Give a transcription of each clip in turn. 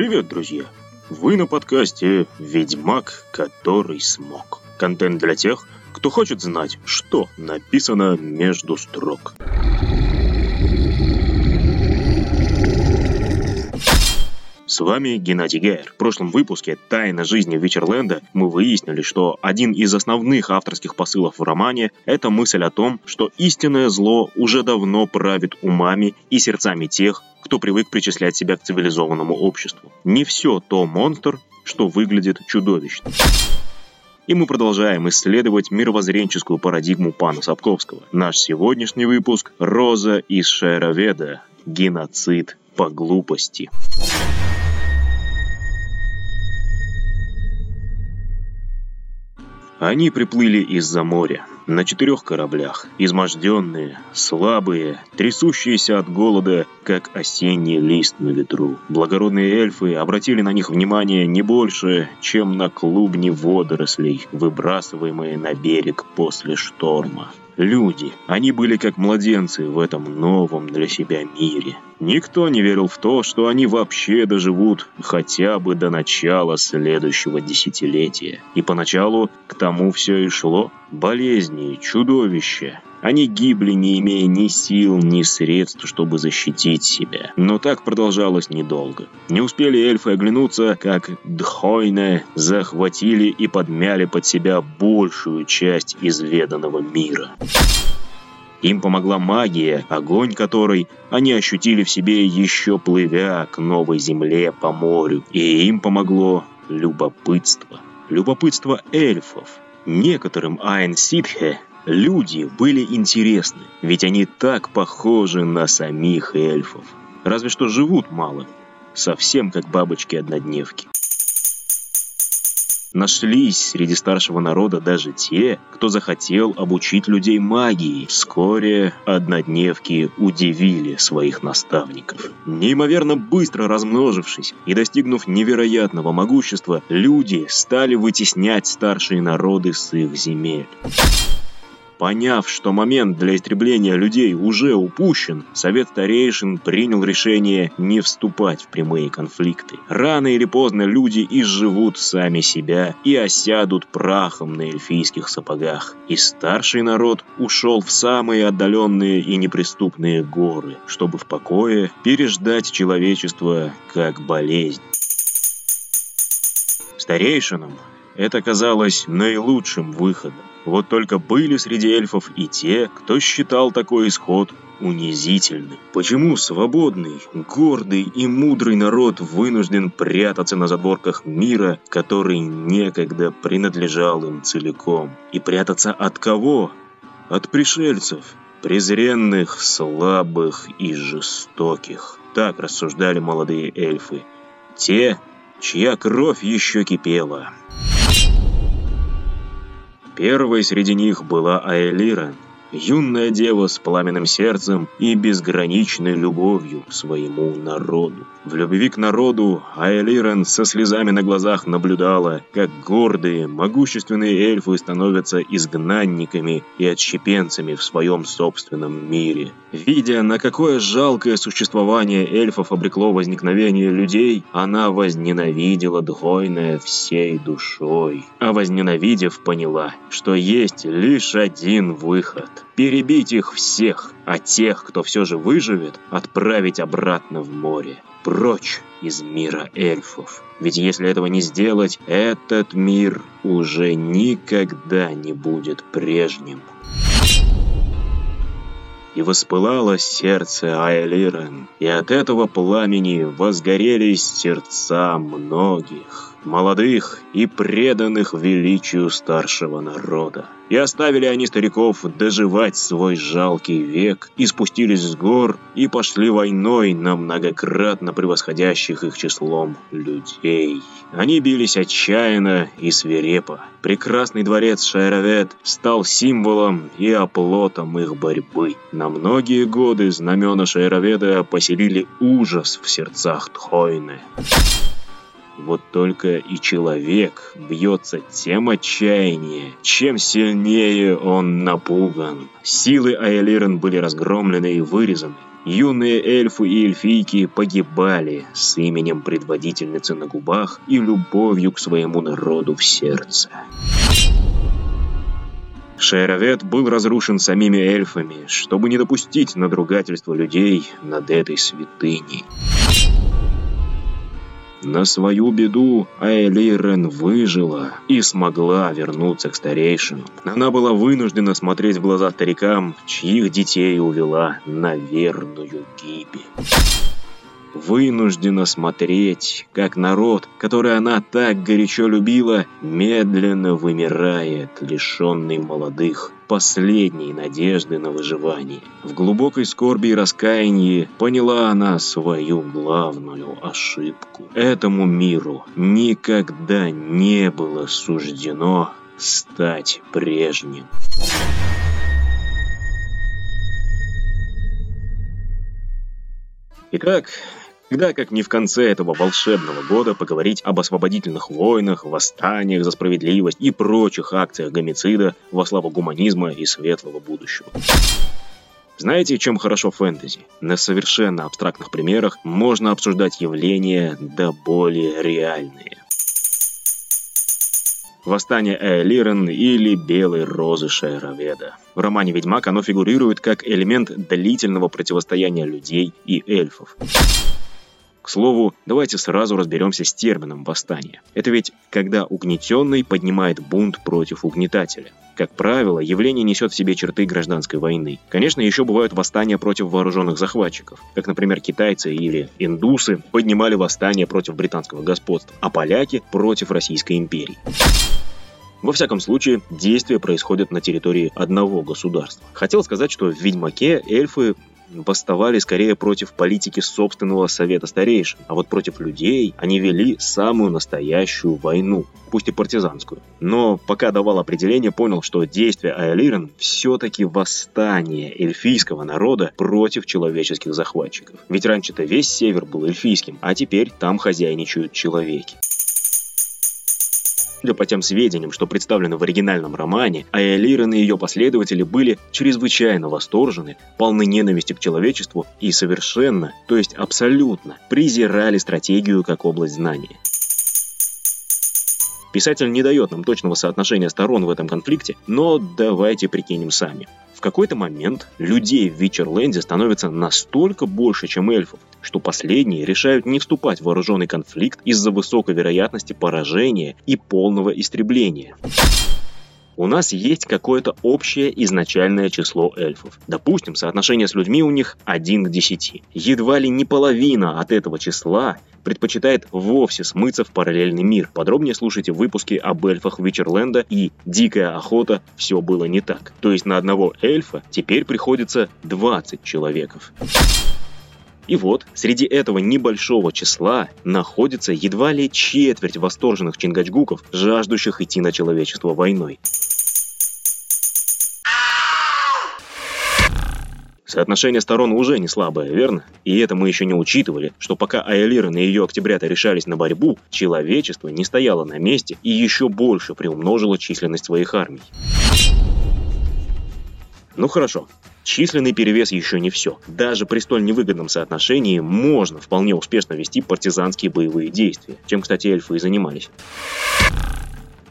Привет, друзья! Вы на подкасте «Ведьмак, который смог». Контент для тех, кто хочет знать, что написано между строк. С вами Геннадий Гайер. В прошлом выпуске «Тайна жизни Вичерленда» мы выяснили, что один из основных авторских посылов в романе – это мысль о том, что истинное зло уже давно правит умами и сердцами тех, кто привык причислять себя к цивилизованному обществу. Не все то монстр, что выглядит чудовищно. И мы продолжаем исследовать мировоззренческую парадигму пана Сапковского. Наш сегодняшний выпуск – «Роза из Шароведа. Геноцид по глупости». Они приплыли из-за моря, на четырех кораблях, изможденные, слабые, трясущиеся от голода, как осенний лист на ветру. Благородные эльфы обратили на них внимание не больше, чем на клубни водорослей, выбрасываемые на берег после шторма. Люди, они были как младенцы в этом новом для себя мире. Никто не верил в то, что они вообще доживут хотя бы до начала следующего десятилетия. И поначалу к тому все и шло. Болезни, чудовища, они гибли, не имея ни сил, ни средств, чтобы защитить себя. Но так продолжалось недолго. Не успели эльфы оглянуться, как Дхойне захватили и подмяли под себя большую часть изведанного мира. Им помогла магия, огонь которой они ощутили в себе еще плывя к новой земле по морю. И им помогло любопытство. Любопытство эльфов. Некоторым Айн Ситхе Люди были интересны, ведь они так похожи на самих эльфов. Разве что живут мало, совсем как бабочки-однодневки. Нашлись среди старшего народа даже те, кто захотел обучить людей магии. Вскоре однодневки удивили своих наставников. Неимоверно быстро размножившись и достигнув невероятного могущества, люди стали вытеснять старшие народы с их земель. Поняв, что момент для истребления людей уже упущен, Совет Старейшин принял решение не вступать в прямые конфликты. Рано или поздно люди изживут сами себя и осядут прахом на эльфийских сапогах. И старший народ ушел в самые отдаленные и неприступные горы, чтобы в покое переждать человечество как болезнь. Старейшинам это казалось наилучшим выходом. Вот только были среди эльфов и те, кто считал такой исход унизительным. Почему свободный, гордый и мудрый народ вынужден прятаться на задворках мира, который некогда принадлежал им целиком? И прятаться от кого? От пришельцев, презренных, слабых и жестоких. Так рассуждали молодые эльфы. Те, чья кровь еще кипела. Первой среди них была Аэлира, юная дева с пламенным сердцем и безграничной любовью к своему народу. В любви к народу Айлирен со слезами на глазах наблюдала, как гордые, могущественные эльфы становятся изгнанниками и отщепенцами в своем собственном мире. Видя, на какое жалкое существование эльфов обрекло возникновение людей, она возненавидела Дхойное всей душой. А возненавидев, поняла, что есть лишь один выход – перебить их всех, а тех, кто все же выживет, отправить обратно в море прочь из мира эльфов. Ведь если этого не сделать, этот мир уже никогда не будет прежним. И воспылало сердце Айлирен, и от этого пламени возгорелись сердца многих молодых и преданных величию старшего народа. И оставили они стариков доживать свой жалкий век, и спустились с гор, и пошли войной на многократно превосходящих их числом людей. Они бились отчаянно и свирепо. Прекрасный дворец Шайровет стал символом и оплотом их борьбы. На многие годы знамена Шайроведа поселили ужас в сердцах Тхойны. Вот только и человек бьется тем отчаяннее, чем сильнее он напуган. Силы Айлирен были разгромлены и вырезаны. юные эльфы и эльфийки погибали с именем предводительницы на губах и любовью к своему народу в сердце. Шейровед был разрушен самими эльфами, чтобы не допустить надругательства людей над этой святыней. На свою беду Айлирен выжила и смогла вернуться к старейшину. Она была вынуждена смотреть в глаза старикам, чьих детей увела на верную гибель вынуждена смотреть, как народ, который она так горячо любила, медленно вымирает, лишенный молодых, последней надежды на выживание. В глубокой скорби и раскаянии поняла она свою главную ошибку. Этому миру никогда не было суждено стать прежним. Итак, когда, как не в конце этого волшебного года, поговорить об освободительных войнах, восстаниях за справедливость и прочих акциях гомицида во славу гуманизма и светлого будущего. Знаете, чем хорошо фэнтези? На совершенно абстрактных примерах можно обсуждать явления да более реальные. Восстание Эолирен или Белой Розы Шейроведа. В романе «Ведьмак» оно фигурирует как элемент длительного противостояния людей и эльфов. К слову, давайте сразу разберемся с термином «восстание». Это ведь когда угнетенный поднимает бунт против угнетателя. Как правило, явление несет в себе черты гражданской войны. Конечно, еще бывают восстания против вооруженных захватчиков, как, например, китайцы или индусы поднимали восстание против британского господства, а поляки против Российской империи. Во всяком случае, действия происходят на территории одного государства. Хотел сказать, что в «Ведьмаке» эльфы восставали скорее против политики собственного совета старейшин, а вот против людей они вели самую настоящую войну, пусть и партизанскую. Но пока давал определение, понял, что действия Айлирен все-таки восстание эльфийского народа против человеческих захватчиков. Ведь раньше-то весь север был эльфийским, а теперь там хозяйничают человеки. Судя по тем сведениям, что представлены в оригинальном романе, Аэлирен и ее последователи были чрезвычайно восторжены, полны ненависти к человечеству и совершенно, то есть абсолютно, презирали стратегию как область знания. Писатель не дает нам точного соотношения сторон в этом конфликте, но давайте прикинем сами. В какой-то момент людей в Вичерленде становится настолько больше, чем эльфов, что последние решают не вступать в вооруженный конфликт из-за высокой вероятности поражения и полного истребления. У нас есть какое-то общее изначальное число эльфов. Допустим, соотношение с людьми у них 1 к 10. Едва ли не половина от этого числа предпочитает вовсе смыться в параллельный мир. Подробнее слушайте выпуски об эльфах Вичерленда и «Дикая охота. Все было не так». То есть на одного эльфа теперь приходится 20 человеков. И вот, среди этого небольшого числа находится едва ли четверть восторженных чингачгуков, жаждущих идти на человечество войной. Соотношение сторон уже не слабое, верно? И это мы еще не учитывали, что пока Айлирен и ее октябрята решались на борьбу, человечество не стояло на месте и еще больше приумножило численность своих армий. Ну хорошо, Численный перевес еще не все. Даже при столь невыгодном соотношении можно вполне успешно вести партизанские боевые действия, чем, кстати, эльфы и занимались.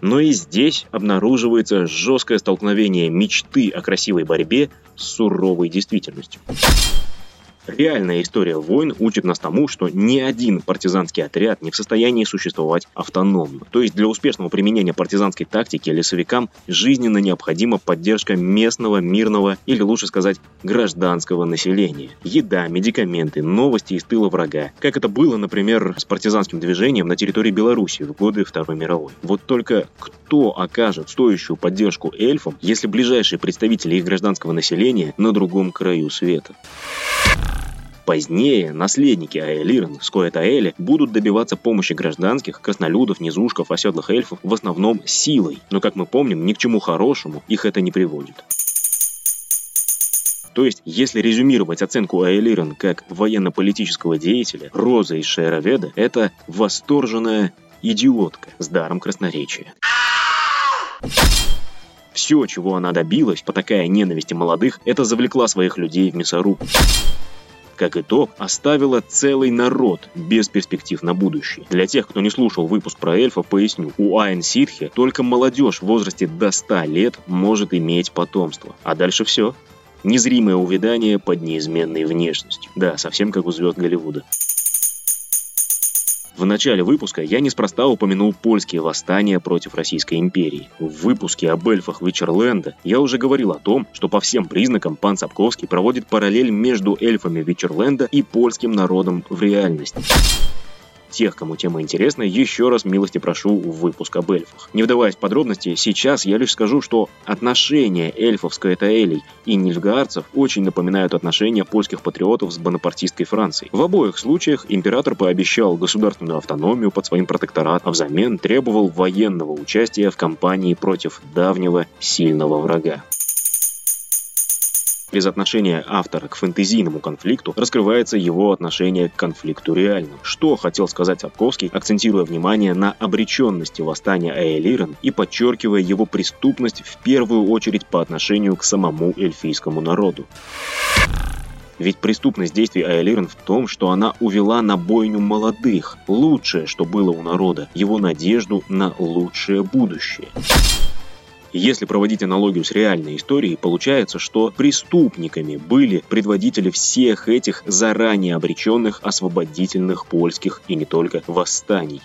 Но и здесь обнаруживается жесткое столкновение мечты о красивой борьбе с суровой действительностью. Реальная история войн учит нас тому, что ни один партизанский отряд не в состоянии существовать автономно. То есть для успешного применения партизанской тактики лесовикам жизненно необходима поддержка местного, мирного или лучше сказать гражданского населения. Еда, медикаменты, новости из тыла врага. Как это было, например, с партизанским движением на территории Беларуси в годы Второй мировой. Вот только кто окажет стоящую поддержку эльфам, если ближайшие представители их гражданского населения на другом краю света? Позднее наследники Аэлирен, Скоэтаэли, будут добиваться помощи гражданских, краснолюдов, низушков, оседлых эльфов в основном силой, но, как мы помним, ни к чему хорошему их это не приводит. То есть, если резюмировать оценку Аэлирен как военно-политического деятеля, Роза из Шейроведа – это восторженная идиотка с даром красноречия. Все, чего она добилась, по такая ненависти молодых, это завлекла своих людей в мясорубку. Как итог, оставила целый народ без перспектив на будущее. Для тех, кто не слушал выпуск про эльфа, поясню. У Айн Ситхи только молодежь в возрасте до 100 лет может иметь потомство. А дальше все. Незримое увядание под неизменной внешностью. Да, совсем как у звезд Голливуда. В начале выпуска я неспроста упомянул польские восстания против Российской империи. В выпуске об эльфах Вичерленда я уже говорил о том, что по всем признакам пан Сапковский проводит параллель между эльфами Вичерленда и польским народом в реальности. Тех, кому тема интересна, еще раз милости прошу в выпуск об эльфах. Не вдаваясь в подробности, сейчас я лишь скажу, что отношения эльфов с Каэтаэлей и нильфгаарцев очень напоминают отношения польских патриотов с бонапартистской Францией. В обоих случаях император пообещал государственную автономию под своим протекторатом, а взамен требовал военного участия в кампании против давнего сильного врага. Без отношения автора к фэнтезийному конфликту раскрывается его отношение к конфликту реальному. Что хотел сказать Сапковский, акцентируя внимание на обреченности восстания Аэлирен и подчеркивая его преступность в первую очередь по отношению к самому эльфийскому народу. Ведь преступность действий Аэлирен в том, что она увела на бойню молодых, лучшее, что было у народа, его надежду на лучшее будущее. Если проводить аналогию с реальной историей, получается, что преступниками были предводители всех этих заранее обреченных освободительных польских и не только восстаний.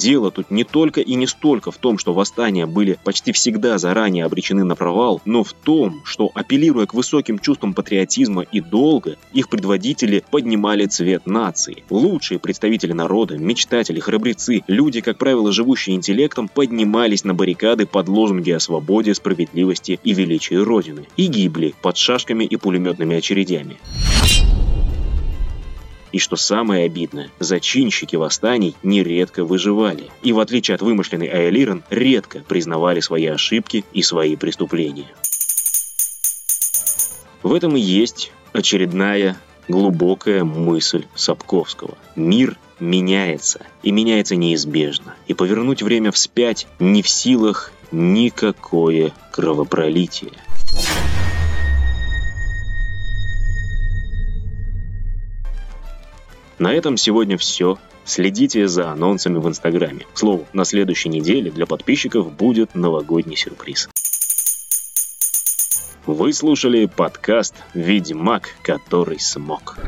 Дело тут не только и не столько в том, что восстания были почти всегда заранее обречены на провал, но в том, что, апеллируя к высоким чувствам патриотизма и долга, их предводители поднимали цвет нации. Лучшие представители народа, мечтатели, храбрецы, люди, как правило, живущие интеллектом, поднимались на баррикады под лозунги о свободе, справедливости и величии Родины и гибли под шашками и пулеметными очередями. И что самое обидное, зачинщики восстаний нередко выживали. И в отличие от вымышленной Айлирен, редко признавали свои ошибки и свои преступления. В этом и есть очередная глубокая мысль Сапковского. Мир меняется, и меняется неизбежно. И повернуть время вспять не в силах никакое кровопролитие. На этом сегодня все. Следите за анонсами в Инстаграме. К слову, на следующей неделе для подписчиков будет новогодний сюрприз. Вы слушали подкаст «Ведьмак, который смог».